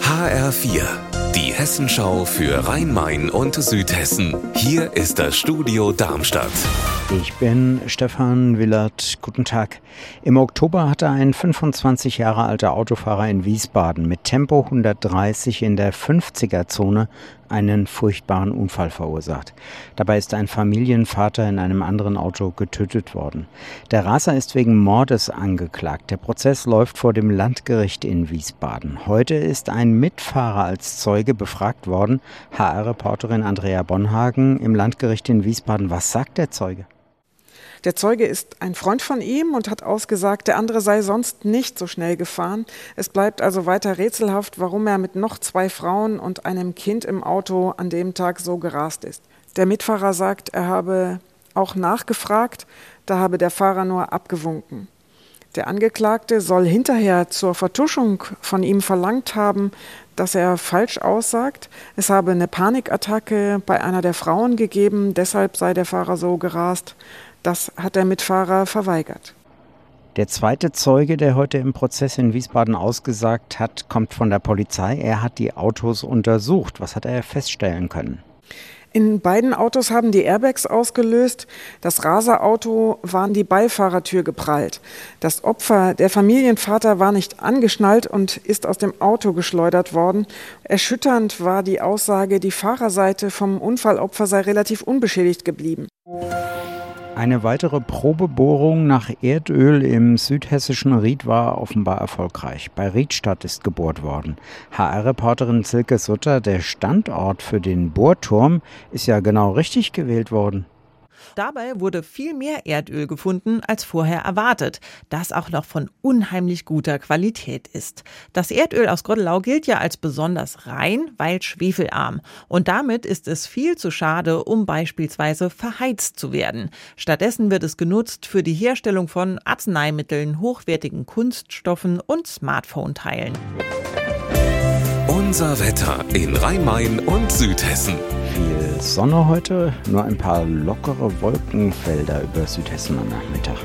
HR4, die Hessenschau für Rhein-Main und Südhessen. Hier ist das Studio Darmstadt. Ich bin Stefan Willert. Guten Tag. Im Oktober hatte ein 25 Jahre alter Autofahrer in Wiesbaden mit Tempo 130 in der 50er-Zone einen furchtbaren Unfall verursacht. Dabei ist ein Familienvater in einem anderen Auto getötet worden. Der Raser ist wegen Mordes angeklagt. Der Prozess läuft vor dem Landgericht in Wiesbaden. Heute ist ein Mitfahrer als Zeuge befragt worden. HR-Reporterin Andrea Bonhagen im Landgericht in Wiesbaden. Was sagt der Zeuge? Der Zeuge ist ein Freund von ihm und hat ausgesagt, der andere sei sonst nicht so schnell gefahren. Es bleibt also weiter rätselhaft, warum er mit noch zwei Frauen und einem Kind im Auto an dem Tag so gerast ist. Der Mitfahrer sagt, er habe auch nachgefragt, da habe der Fahrer nur abgewunken. Der Angeklagte soll hinterher zur Vertuschung von ihm verlangt haben, dass er falsch aussagt. Es habe eine Panikattacke bei einer der Frauen gegeben, deshalb sei der Fahrer so gerast. Das hat der Mitfahrer verweigert. Der zweite Zeuge, der heute im Prozess in Wiesbaden ausgesagt hat, kommt von der Polizei. Er hat die Autos untersucht. Was hat er feststellen können? In beiden Autos haben die Airbags ausgelöst. Das Raserauto war an die Beifahrertür geprallt. Das Opfer, der Familienvater, war nicht angeschnallt und ist aus dem Auto geschleudert worden. Erschütternd war die Aussage, die Fahrerseite vom Unfallopfer sei relativ unbeschädigt geblieben. Eine weitere Probebohrung nach Erdöl im südhessischen Ried war offenbar erfolgreich. Bei Riedstadt ist gebohrt worden. HR-Reporterin Silke Sutter, der Standort für den Bohrturm ist ja genau richtig gewählt worden. Dabei wurde viel mehr Erdöl gefunden als vorher erwartet, das auch noch von unheimlich guter Qualität ist. Das Erdöl aus Gottelau gilt ja als besonders rein, weil schwefelarm. Und damit ist es viel zu schade, um beispielsweise verheizt zu werden. Stattdessen wird es genutzt für die Herstellung von Arzneimitteln, hochwertigen Kunststoffen und Smartphone-Teilen. Unser Wetter in Rhein-Main und Südhessen. Viel Sonne heute, nur ein paar lockere Wolkenfelder über Südhessen am Nachmittag.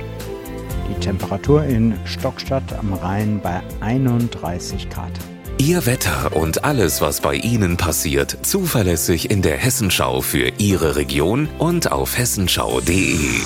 Die Temperatur in Stockstadt am Rhein bei 31 Grad. Ihr Wetter und alles, was bei Ihnen passiert, zuverlässig in der Hessenschau für Ihre Region und auf hessenschau.de.